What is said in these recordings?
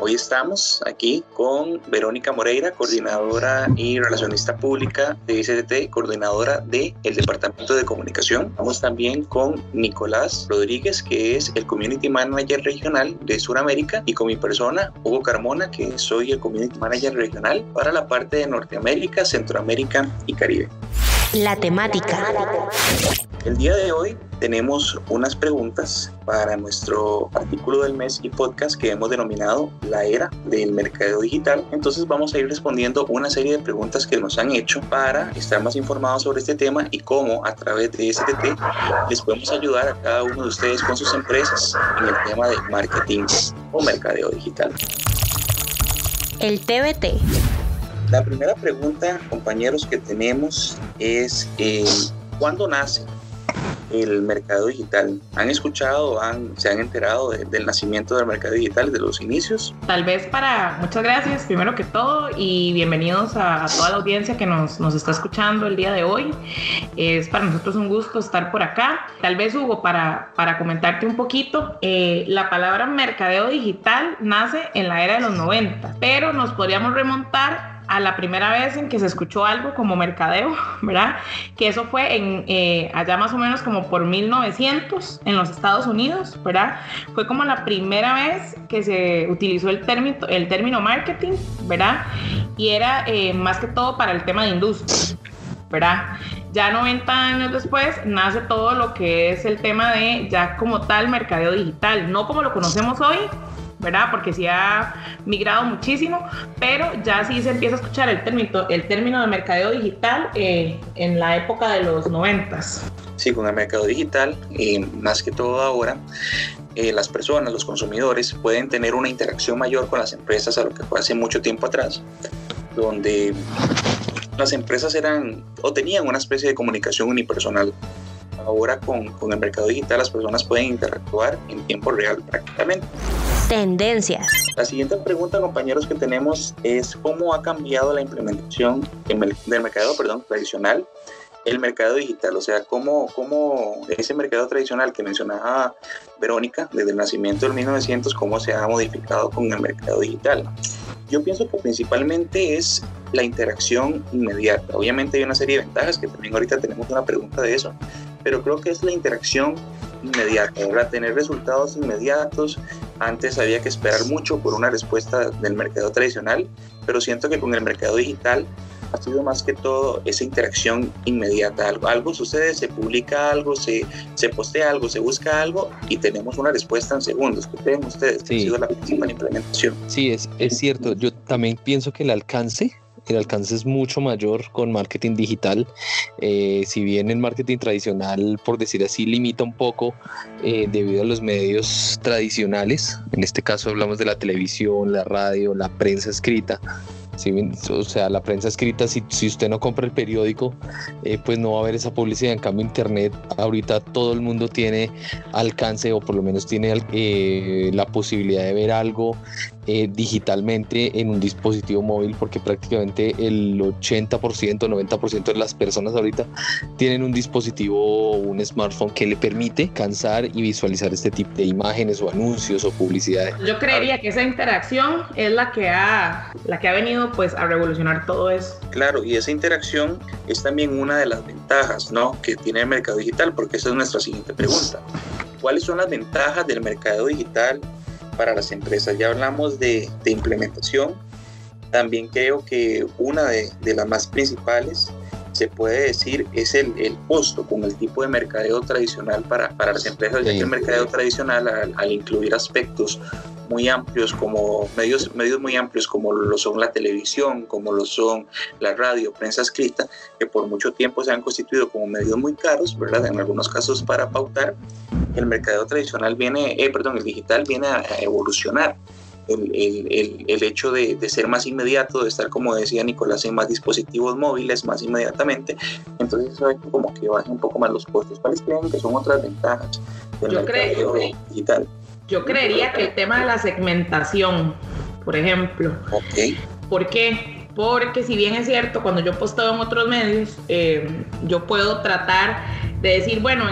Hoy estamos aquí con Verónica Moreira, coordinadora y relacionista pública de ICT, coordinadora del el Departamento de Comunicación. Estamos también con Nicolás Rodríguez, que es el Community Manager Regional de Sudamérica, y con mi persona, Hugo Carmona, que soy el Community Manager Regional para la parte de Norteamérica, Centroamérica y Caribe. La temática. El día de hoy tenemos unas preguntas para nuestro artículo del mes y podcast que hemos denominado La era del mercado digital. Entonces vamos a ir respondiendo una serie de preguntas que nos han hecho para estar más informados sobre este tema y cómo a través de STT les podemos ayudar a cada uno de ustedes con sus empresas en el tema de marketing o mercadeo digital. El TBT. La primera pregunta, compañeros, que tenemos es eh, ¿cuándo nace el mercado digital? ¿Han escuchado, han, se han enterado del nacimiento del mercado digital, de los inicios? Tal vez para, muchas gracias primero que todo y bienvenidos a, toda la audiencia que nos, nos, está escuchando el día de hoy. Es para nosotros un gusto estar por acá. Tal vez Hugo, para, para comentarte un poquito, eh, la palabra mercadeo digital nace en la era de los 90, pero nos podríamos remontar a la primera vez en que se escuchó algo como mercadeo, ¿verdad? Que eso fue en, eh, allá más o menos como por 1900 en los Estados Unidos, ¿verdad? Fue como la primera vez que se utilizó el término, el término marketing, ¿verdad? Y era eh, más que todo para el tema de industria, ¿verdad? Ya 90 años después nace todo lo que es el tema de ya como tal mercadeo digital, no como lo conocemos hoy, ¿verdad? Porque sí ha migrado muchísimo, pero ya sí se empieza a escuchar el término, el término de mercadeo digital eh, en la época de los noventas. Sí, con el mercado digital, y más que todo ahora, eh, las personas, los consumidores, pueden tener una interacción mayor con las empresas a lo que fue hace mucho tiempo atrás, donde las empresas eran o tenían una especie de comunicación unipersonal ahora con, con, el mercado digital las personas pueden interactuar en tiempo real prácticamente. Tendencias. La siguiente pregunta, compañeros, que tenemos es cómo ha cambiado la implementación del mercado perdón, tradicional el mercado digital, o sea, cómo, cómo ese mercado tradicional que mencionaba Verónica desde el nacimiento del 1900, cómo se ha modificado con el mercado digital. Yo pienso que principalmente es la interacción inmediata. Obviamente hay una serie de ventajas que también ahorita tenemos una pregunta de eso, pero creo que es la interacción inmediata, para tener resultados inmediatos. Antes había que esperar mucho por una respuesta del mercado tradicional, pero siento que con el mercado digital ha sido más que todo esa interacción inmediata. Algo, algo sucede, se publica algo, se, se postea algo, se busca algo y tenemos una respuesta en segundos. ¿Qué creen ustedes? Sí. Ha sido la principal implementación. Sí, es, es cierto. Yo también pienso que el alcance el alcance es mucho mayor con marketing digital. Eh, si bien el marketing tradicional, por decir así, limita un poco eh, debido a los medios tradicionales, en este caso hablamos de la televisión, la radio, la prensa escrita, o sea, la prensa escrita, si, usted no compra el periódico, eh, pues no va a haber esa publicidad. En cambio, Internet, ahorita todo el mundo tiene alcance o por lo menos tiene la posibilidad de ver algo eh, digitalmente en un dispositivo móvil, porque prácticamente el 80%, 90% de las personas ahorita tienen un dispositivo o un smartphone que le permite cansar y visualizar este tipo de imágenes o anuncios o publicidades. Yo creería que esa interacción es la que ha, la que ha venido pues a revolucionar todo eso. Claro, y esa interacción es también una de las ventajas, ¿no? Que tiene el mercado digital, porque esa es nuestra siguiente pregunta. ¿Cuáles son las ventajas del mercado digital para las empresas? Ya hablamos de, de implementación. También creo que una de, de, las más principales se puede decir es el, el, costo con el tipo de mercadeo tradicional para, para las empresas, ya que el mercadeo tradicional al, al incluir aspectos muy amplios como medios, medios muy amplios como lo son la televisión, como lo son la radio, prensa escrita, que por mucho tiempo se han constituido como medios muy caros, ¿verdad? En algunos casos para pautar, el mercado tradicional viene, eh, perdón, el digital viene a, evolucionar el, el, hecho de, de, ser más inmediato, de estar, como decía Nicolás, en más dispositivos móviles más inmediatamente. Entonces eso es como que baja un poco más los costos. ¿Cuáles creen que son otras ventajas del yo mercado creo, digital? Yo creería que el tema de la segmentación, por ejemplo. Ok. ¿Por qué? Porque si bien es cierto, cuando yo posteo en otros medios, eh, yo puedo tratar de decir, bueno,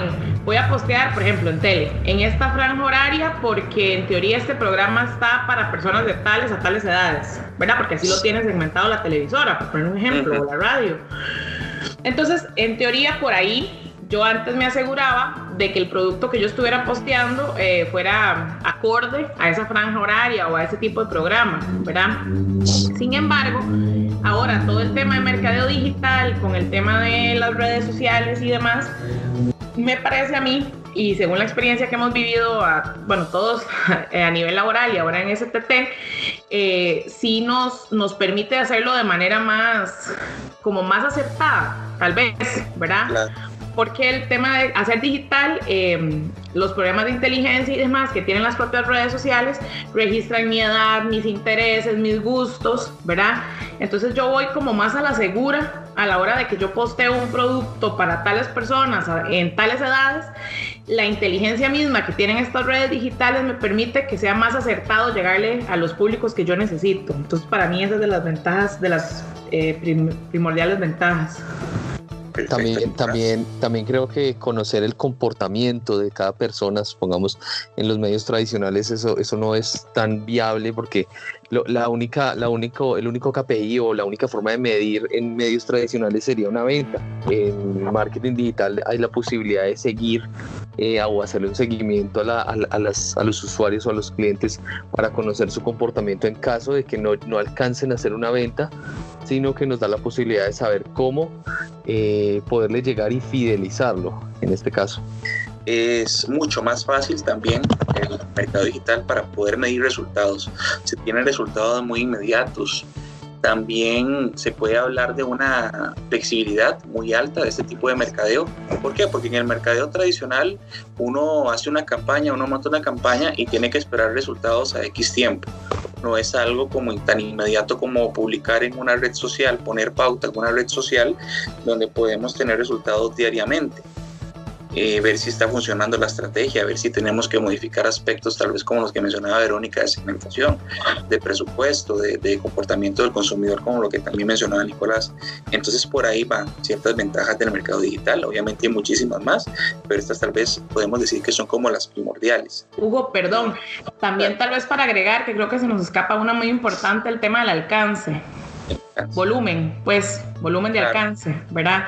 voy a postear, por ejemplo, en tele, en esta franja horaria, porque en teoría este programa está para personas de tales a tales edades, ¿verdad? Porque así lo tiene segmentado la televisora, por poner un ejemplo, o la radio. Entonces, en teoría, por ahí yo antes me aseguraba de que el producto que yo estuviera posteando eh, fuera acorde a esa franja horaria o a ese tipo de programa, ¿verdad? Sin embargo, ahora todo el tema de mercadeo digital, con el tema de las redes sociales y demás, me parece a mí, y según la experiencia que hemos vivido, a, bueno, todos a nivel laboral y ahora en STT, eh, sí nos, nos permite hacerlo de manera más, como más aceptada, tal vez, ¿verdad? Porque el tema de hacer digital, em, los programas de inteligencia y demás que tienen las propias redes sociales, registran mi edad, mis intereses, mis gustos, ¿verdad? Entonces yo voy como más a la segura a la hora de que yo posteo un producto para tales personas en tales edades. La inteligencia misma que tienen estas redes digitales me permite que sea más acertado llegarle a los públicos que yo necesito. Entonces para mí esa es de las ventajas, de las eh, primordiales ventajas. También, también, también creo que conocer el comportamiento de cada persona, supongamos en los medios tradicionales, eso, eso no es tan viable porque la única, la único, el único KPI o la única forma de medir en medios tradicionales sería una venta. En marketing digital hay la posibilidad de seguir eh, o hacerle un seguimiento a, a, las, a, los usuarios o a los clientes para conocer su comportamiento en caso de que no, no alcancen a hacer una venta, sino que nos da la posibilidad de saber cómo eh, poderle llegar y fidelizarlo en este caso. Es mucho más fácil también el mercado digital para poder medir resultados. Se tienen resultados muy inmediatos. También se puede hablar de una flexibilidad muy alta de este tipo de mercadeo. ¿Por qué? Porque en el mercadeo tradicional uno hace una campaña, uno monta una campaña y tiene que esperar resultados a X tiempo no es algo como tan inmediato como publicar en una red social, poner pauta en una red social donde podemos tener resultados diariamente. Eh, ver si está funcionando la estrategia, ver si tenemos que modificar aspectos tal vez como los que mencionaba Verónica de segmentación, de presupuesto, de, comportamiento del consumidor, como lo que también mencionaba Nicolás. Entonces por ahí van ciertas ventajas del mercado digital, obviamente hay muchísimas más, pero estas tal vez podemos decir que son como las primordiales. Hugo, perdón, también tal vez para agregar, que creo que se nos escapa una muy importante, el tema del alcance volumen, pues volumen de alcance, ¿verdad?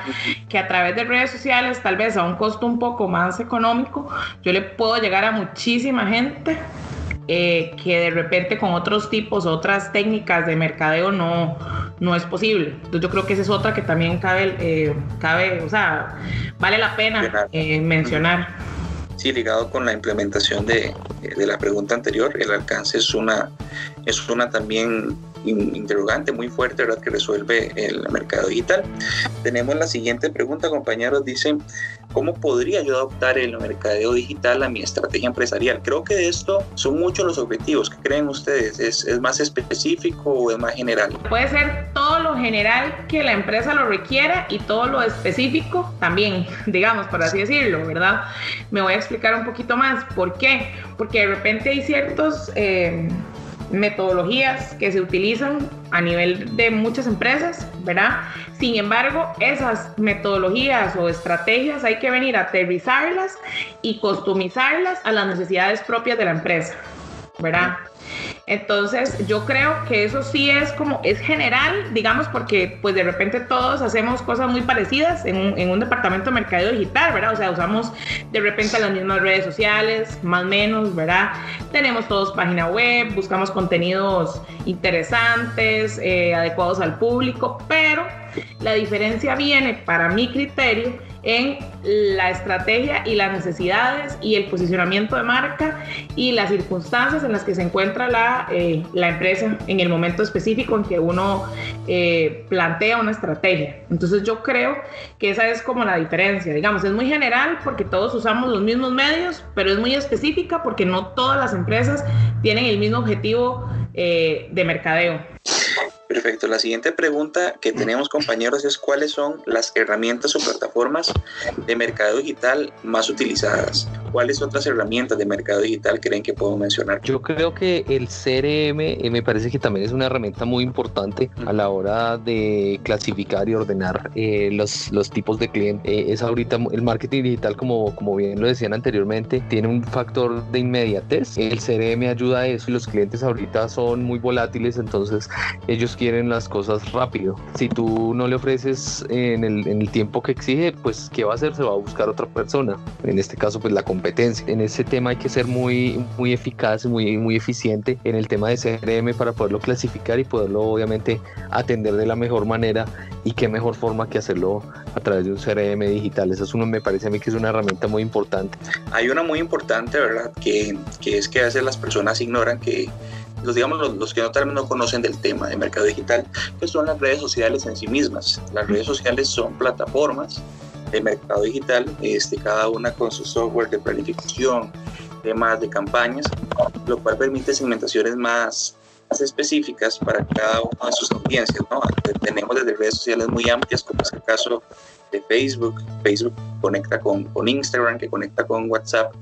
Que a través de redes sociales, tal vez a un costo un poco más económico, yo le puedo llegar a muchísima gente eh, que de repente con otros tipos, otras técnicas de mercadeo no, no es posible. Entonces yo creo que esa es otra que también cabe, eh, cabe o sea, vale la pena eh, mencionar. Sí, ligado con la implementación de, de, la pregunta anterior, el alcance es una, es una también interrogante muy fuerte ¿verdad? que resuelve el mercado digital. Tenemos la siguiente pregunta, compañeros. Dicen, ¿cómo podría yo adoptar el mercadeo digital a mi estrategia empresarial? Creo que de esto son muchos los objetivos. ¿Qué creen ustedes? ¿Es, ¿Es más específico o es más general? Puede ser todo lo general que la empresa lo requiera y todo lo específico también, digamos, por así decirlo, ¿verdad? Me voy a explicar un poquito más. ¿Por qué? Porque de repente hay ciertos... Eh, metodologías que se utilizan a nivel de muchas empresas, ¿verdad? Sin embargo, esas metodologías o estrategias hay que venir a aterrizarlas y customizarlas a las necesidades propias de la empresa, ¿verdad? Entonces, yo creo que eso sí es como, es general, digamos, porque pues de repente todos hacemos cosas muy parecidas en un, en un departamento de mercado digital, ¿verdad? O sea, usamos de repente las mismas redes sociales, más o menos, ¿verdad? Tenemos todos página web, buscamos contenidos interesantes, eh, adecuados al público, pero la diferencia viene, para mi criterio, en la estrategia y las necesidades y el posicionamiento de marca y las circunstancias en las que se encuentra la, eh, la empresa en el momento específico en que uno eh, plantea una estrategia. Entonces yo creo que esa es como la diferencia. Digamos, es muy general porque todos usamos los mismos medios, pero es muy específica porque no todas las empresas tienen el mismo objetivo eh, de mercadeo. Perfecto. La siguiente pregunta que tenemos, compañeros, es cuáles son las herramientas o plataformas de mercado digital más utilizadas. ¿Cuáles otras herramientas de mercado digital creen que puedo mencionar? Yo creo que el CRM eh, me parece que también es una herramienta muy importante a la hora de clasificar y ordenar eh, los, los tipos de cliente. Eh, es ahorita el marketing digital, como, como bien lo decían anteriormente, tiene un factor de inmediatez. El CRM ayuda a eso y los clientes ahorita son muy volátiles, entonces ellos quieren las cosas rápido. Si tú no le ofreces en el, en el tiempo que exige, pues ¿qué va a hacer? Se va a buscar otra persona. En este caso, pues la competencia. En ese tema hay que ser muy, muy eficaz, muy, muy eficiente en el tema de CRM para poderlo clasificar y poderlo obviamente atender de la mejor manera y qué mejor forma que hacerlo a través de un CRM digital. Eso es uno, me parece a mí que es una herramienta muy importante. Hay una muy importante, ¿verdad? Que, que es que a veces las personas ignoran que los, digamos, los, los, que no, tal vez no conocen del tema de mercado digital, que son las redes sociales en sí mismas. Las redes sociales son plataformas de mercado digital, este, cada una con su software de planificación, temas de campañas, lo cual permite segmentaciones más, más específicas para cada una de sus audiencias. ¿no? Tenemos desde redes sociales muy amplias, como es el caso de Facebook. Facebook conecta con, con Instagram, que conecta con WhatsApp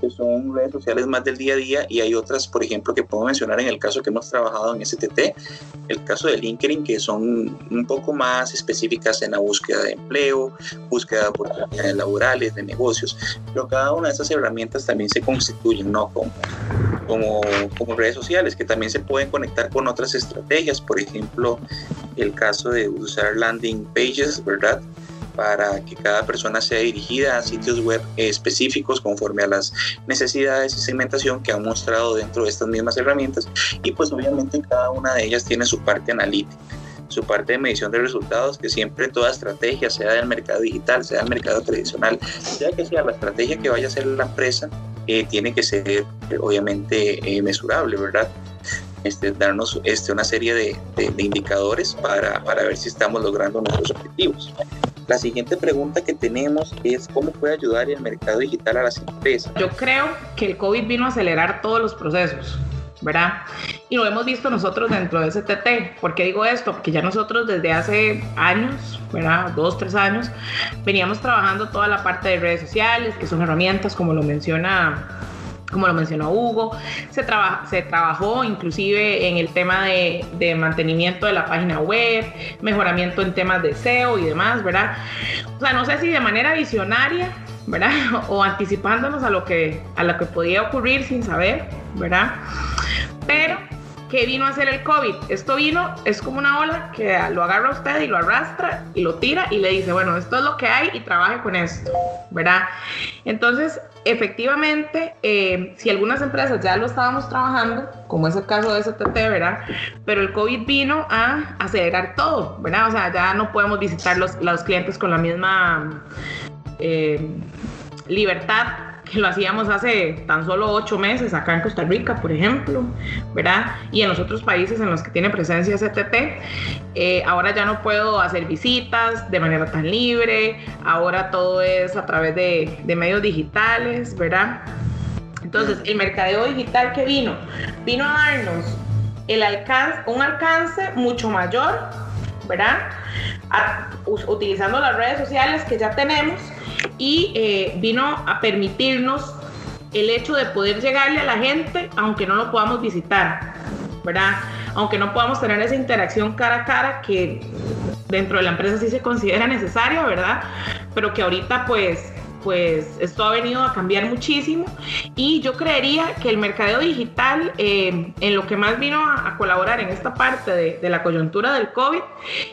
que son redes sociales más del día a día y hay otras, por ejemplo, que puedo mencionar en el caso que hemos trabajado en STT, el caso de LinkedIn, que son un poco más específicas en la búsqueda de empleo, búsqueda de oportunidades laborales, de negocios, pero cada una de esas herramientas también se constituyen, ¿no? Como, como, como redes sociales, que también se pueden conectar con otras estrategias, por ejemplo, el caso de usar landing pages, ¿verdad? Para que cada persona sea dirigida a sitios web específicos conforme a las necesidades y segmentación que han mostrado dentro de estas mismas herramientas y pues obviamente cada una de ellas tiene su parte analítica su parte de medición de resultados, que siempre toda estrategia, sea del mercado digital, sea del mercado tradicional, sea que sea la estrategia que vaya a hacer la empresa, eh, tiene que ser obviamente eh, mesurable, ¿verdad? Este, darnos este, una serie de, de, de indicadores para, para, ver si estamos logrando nuestros objetivos. La siguiente pregunta que tenemos es cómo puede ayudar el mercado digital a las empresas. Yo creo que el COVID vino a acelerar todos los procesos. ¿verdad? Y lo hemos visto nosotros dentro de STT. ¿Por qué digo esto? Porque ya nosotros desde hace años, ¿verdad? Dos, tres años, veníamos trabajando toda la parte de redes sociales, que son herramientas, como lo menciona como lo mencionó Hugo, se, traba, se trabajó inclusive en el tema de, de, mantenimiento de la página web, mejoramiento en temas de SEO y demás, ¿verdad? O sea, no sé si de manera visionaria, ¿verdad? O anticipándonos a lo que, a lo que podía ocurrir sin saber, ¿verdad? Pero ¿qué vino a hacer el COVID? Esto vino, es como una ola que lo agarra usted y lo arrastra y lo tira y le dice, bueno, esto es lo que hay y trabaje con esto, ¿verdad? Entonces, efectivamente, eh, si algunas empresas ya lo estábamos trabajando, como es el caso de STT, ¿verdad? Pero el COVID vino a acelerar todo, ¿verdad? O sea, ya no podemos visitar los, los clientes con la misma eh, libertad que lo hacíamos hace tan solo ocho meses acá en Costa Rica, por ejemplo, ¿verdad? Y en los otros países en los que tiene presencia STT, eh, ahora ya no puedo hacer visitas de manera tan libre, ahora todo es a través de, de medios digitales, ¿verdad? Entonces, el mercadeo digital que vino, vino a darnos el alcance, un alcance mucho mayor, ¿verdad? Utilizando las redes sociales que ya tenemos y eh, vino a permitirnos el hecho de poder llegarle a la gente aunque no lo podamos visitar, ¿verdad? Aunque no podamos tener esa interacción cara a cara que dentro de la empresa sí se considera necesaria, ¿verdad? Pero que ahorita pues pues esto ha venido a cambiar muchísimo y yo creería que el mercadeo digital eh, en lo que más vino a, colaborar en esta parte de, de, la coyuntura del COVID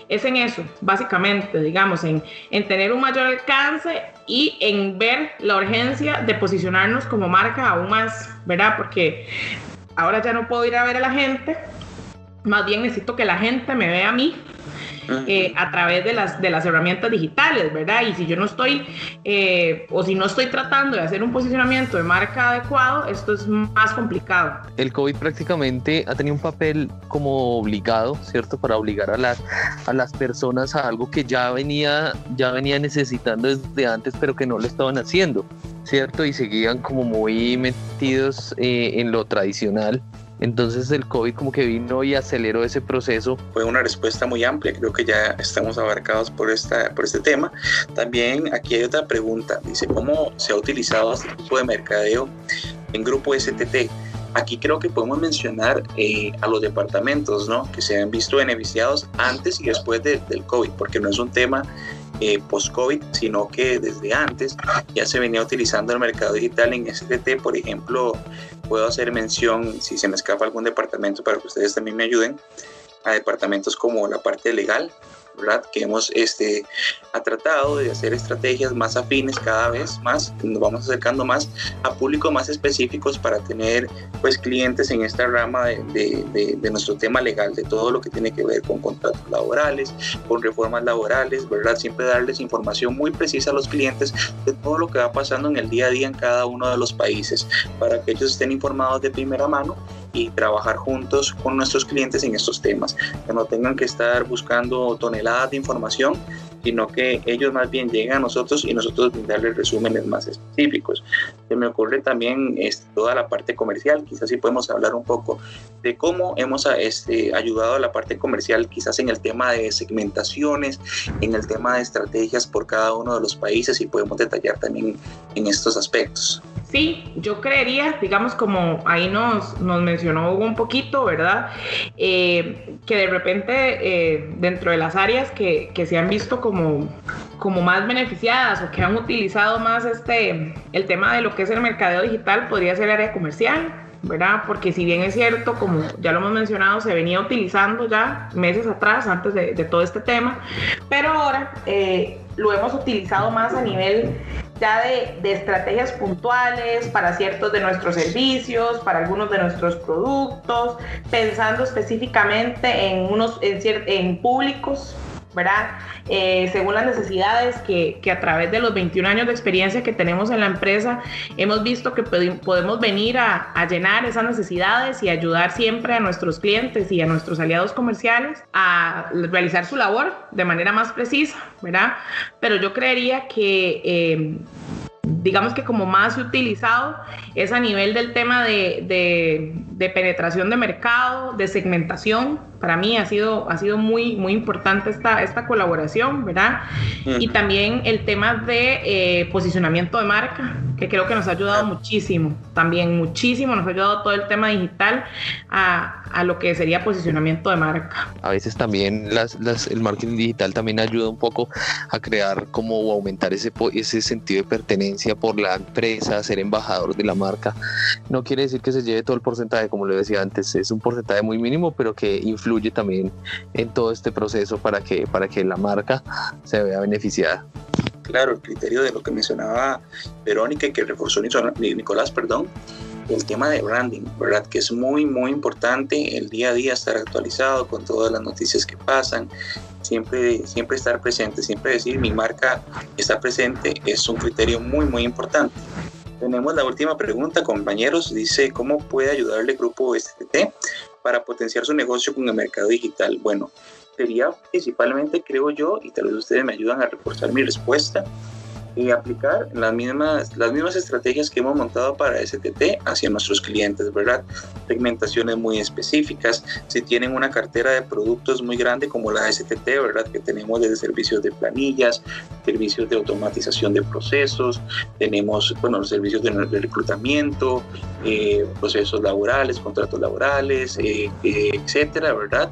es en eso, básicamente, digamos, en, en tener un mayor alcance y en ver la urgencia de posicionarnos como marca aún más, ¿verdad? Porque ahora ya no puedo ir a ver a la gente, más bien necesito que la gente me vea a mí eh, a través de las, de las herramientas digitales, ¿verdad? Y si yo no estoy, eh, o si no estoy tratando de hacer un posicionamiento de marca adecuado, esto es más complicado. El COVID prácticamente ha tenido un papel como obligado, ¿cierto? Para obligar a las, a las personas a algo que ya venía, ya venía necesitando desde antes, pero que no lo estaban haciendo, ¿cierto? Y seguían como muy metidos eh, en lo tradicional entonces el COVID como que vino y aceleró ese proceso. Fue una respuesta muy amplia, creo que ya estamos abarcados por, esta, por este tema. También aquí hay otra pregunta, dice, ¿cómo se ha utilizado este tipo de mercadeo en grupo STT? Aquí creo que podemos mencionar eh, a los departamentos, ¿no? Que se han visto beneficiados antes y después del COVID, porque no es un tema eh, post-COVID, sino que desde antes ya se venía utilizando el mercado digital en STT. Por ejemplo, puedo hacer mención, si se me escapa algún departamento, para que ustedes también me ayuden, a departamentos como la parte legal, que hemos este, ha tratado de hacer estrategias más afines cada vez más, nos vamos acercando más a públicos más específicos para tener pues clientes en esta rama de, de, nuestro tema legal, de todo lo que tiene que ver con contratos laborales, con reformas laborales, ¿verdad? Siempre darles información muy precisa a los clientes de todo lo que va pasando en el día a día en cada uno de los países, para que ellos estén informados de primera mano y trabajar juntos con nuestros clientes en estos temas, que no tengan que estar buscando toneladas de información, sino que ellos más bien lleguen a nosotros y nosotros brindarles resúmenes más específicos. Se me ocurre también este, toda la parte comercial, quizás sí podemos hablar un poco de cómo hemos este, ayudado a la parte comercial, quizás en el tema de segmentaciones, en el tema de estrategias por cada uno de los países y podemos detallar también en estos aspectos. Sí, yo creería, digamos como ahí nos, nos mencionó un poquito, ¿verdad? Eh, que de repente eh, dentro de las áreas que, que, se han visto como, como más beneficiadas o que han utilizado más este, el tema de lo que es el mercadeo digital podría ser el área comercial, ¿verdad? Porque si bien es cierto, como ya lo hemos mencionado, se venía utilizando ya meses atrás, antes de, de todo este tema, pero ahora eh, lo hemos utilizado más a nivel ya de, de, estrategias puntuales para ciertos de nuestros servicios, para algunos de nuestros productos, pensando específicamente en, unos, en, en públicos ¿verdad? Eh, según las necesidades que, que, a través de los 21 años de experiencia que tenemos en la empresa, hemos visto que podemos venir a, a, llenar esas necesidades y ayudar siempre a nuestros clientes y a nuestros aliados comerciales a realizar su labor de manera más precisa, ¿verdad? Pero yo creería que... Eh, digamos que como más utilizado es a nivel del tema de, de, de penetración de mercado, de segmentación, para mí ha sido, ha sido muy, muy importante esta, esta colaboración, ¿verdad? Y también el tema de eh, posicionamiento de marca, que creo que nos ha ayudado muchísimo, también muchísimo, nos ha ayudado todo el tema digital a, a lo que sería posicionamiento de marca. A veces también las, las, el marketing digital también ayuda un poco a crear como aumentar ese, ese sentido de pertenencia por la empresa, ser embajador de la marca. No quiere decir que se lleve todo el porcentaje, como le decía antes, es un porcentaje muy mínimo, pero que influye también en todo este proceso para que, para que la marca se vea beneficiada. Claro, el criterio de lo que mencionaba Verónica y que reforzó Nicolás, perdón, el tema de branding, ¿verdad? Que es muy, muy importante el día a día estar actualizado con todas las noticias que pasan, siempre, siempre estar presente, siempre decir mi marca está presente es un criterio muy, muy importante. Tenemos la última pregunta, compañeros. Dice, ¿cómo puede ayudarle el grupo STT para potenciar su negocio con el mercado digital? Bueno, sería principalmente, creo yo, y tal vez ustedes me ayudan a reforzar mi respuesta, y aplicar las mismas, las mismas estrategias que hemos montado para STT hacia nuestros clientes, ¿verdad? Segmentaciones muy específicas, si tienen una cartera de productos muy grande como la STT, ¿verdad? Que tenemos desde servicios de planillas, servicios de automatización de procesos, tenemos, bueno, los servicios de, reclutamiento, eh, procesos laborales, contratos laborales, eh, eh, etcétera, ¿verdad?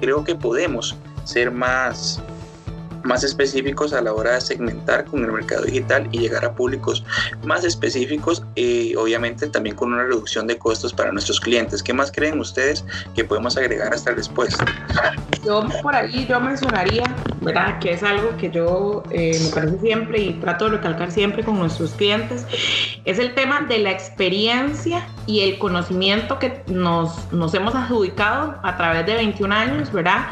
creo que podemos ser más más específicos a la hora de segmentar con el mercado digital y llegar a públicos más específicos y obviamente también con una reducción de costos para nuestros clientes. ¿Qué más creen ustedes que podemos agregar hasta respuesta? Yo por ahí yo mencionaría ¿verdad? Que es algo que yo eh, me parece siempre y trato de recalcar siempre con nuestros clientes, es el tema de la experiencia y el conocimiento que nos, nos hemos adjudicado a través de 21 años, ¿verdad?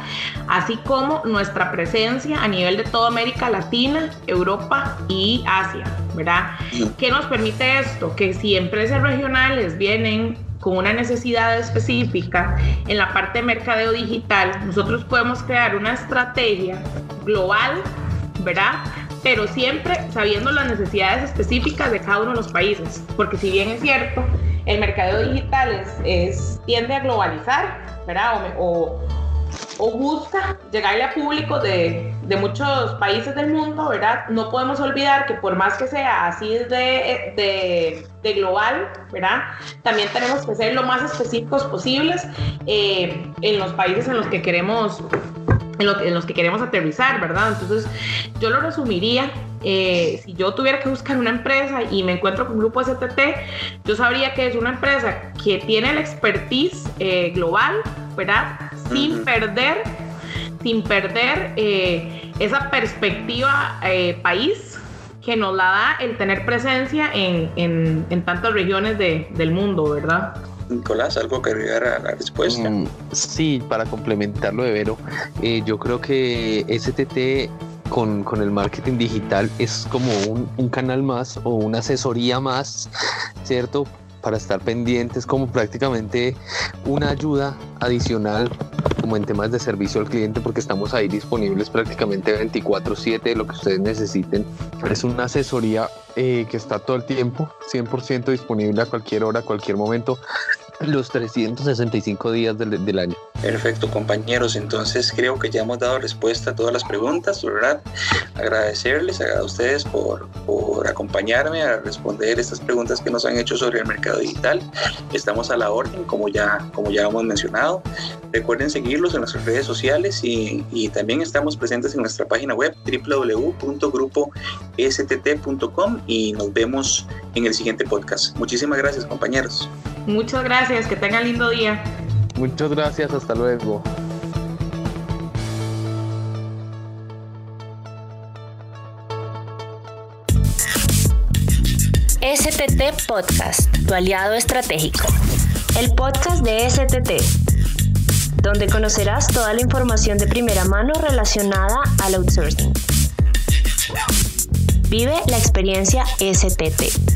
Así como nuestra presencia a nivel de toda América Latina, Europa y Asia, ¿verdad? ¿Qué nos permite esto? Que si empresas regionales vienen con una necesidad específica en la parte de mercadeo digital, nosotros podemos crear una estrategia global, ¿verdad? Pero siempre sabiendo las necesidades específicas de cada uno de los países, porque si bien es cierto, el mercadeo digital es, tiende a globalizar, ¿verdad? o, o busca llegarle a público de, de, muchos países del mundo, ¿verdad? No podemos olvidar que por más que sea así de, de, de global, ¿verdad? También tenemos que ser lo más específicos posibles eh, en los países en los que queremos en, lo, en, los que queremos aterrizar, ¿verdad? Entonces, yo lo resumiría. Eh, si yo tuviera que buscar una empresa y me encuentro con Grupo STT, yo sabría que es una empresa que tiene la expertise eh, global, ¿verdad? Sin perder, sin perder eh, esa perspectiva eh, país que nos la da el tener presencia en, en, en tantas regiones de, del mundo, ¿verdad? Nicolás, ¿algo que agregar a la respuesta? Mm, sí, para complementarlo de Vero, eh, yo creo que STT con, con, el marketing digital es como un, un, canal más o una asesoría más, ¿cierto? Para estar pendientes, como prácticamente una ayuda adicional como en temas de servicio al cliente porque estamos ahí disponibles prácticamente 24/7 lo que ustedes necesiten. Es una asesoría eh, que está todo el tiempo, 100% disponible a cualquier hora, a cualquier momento los 365 días del, del, año. Perfecto, compañeros. Entonces creo que ya hemos dado respuesta a todas las preguntas, ¿verdad? Agradecerles a ustedes por, por acompañarme a responder estas preguntas que nos han hecho sobre el mercado digital. Estamos a la orden, como ya, como ya hemos mencionado. Recuerden seguirlos en nuestras redes sociales y, y también estamos presentes en nuestra página web www.grupostt.com y nos vemos en el siguiente podcast. Muchísimas gracias, compañeros. Muchas gracias, que tengan lindo día. Muchas gracias, hasta luego. STT Podcast, tu aliado estratégico. El podcast de STT, donde conocerás toda la información de primera mano relacionada al outsourcing. Vive la experiencia STT.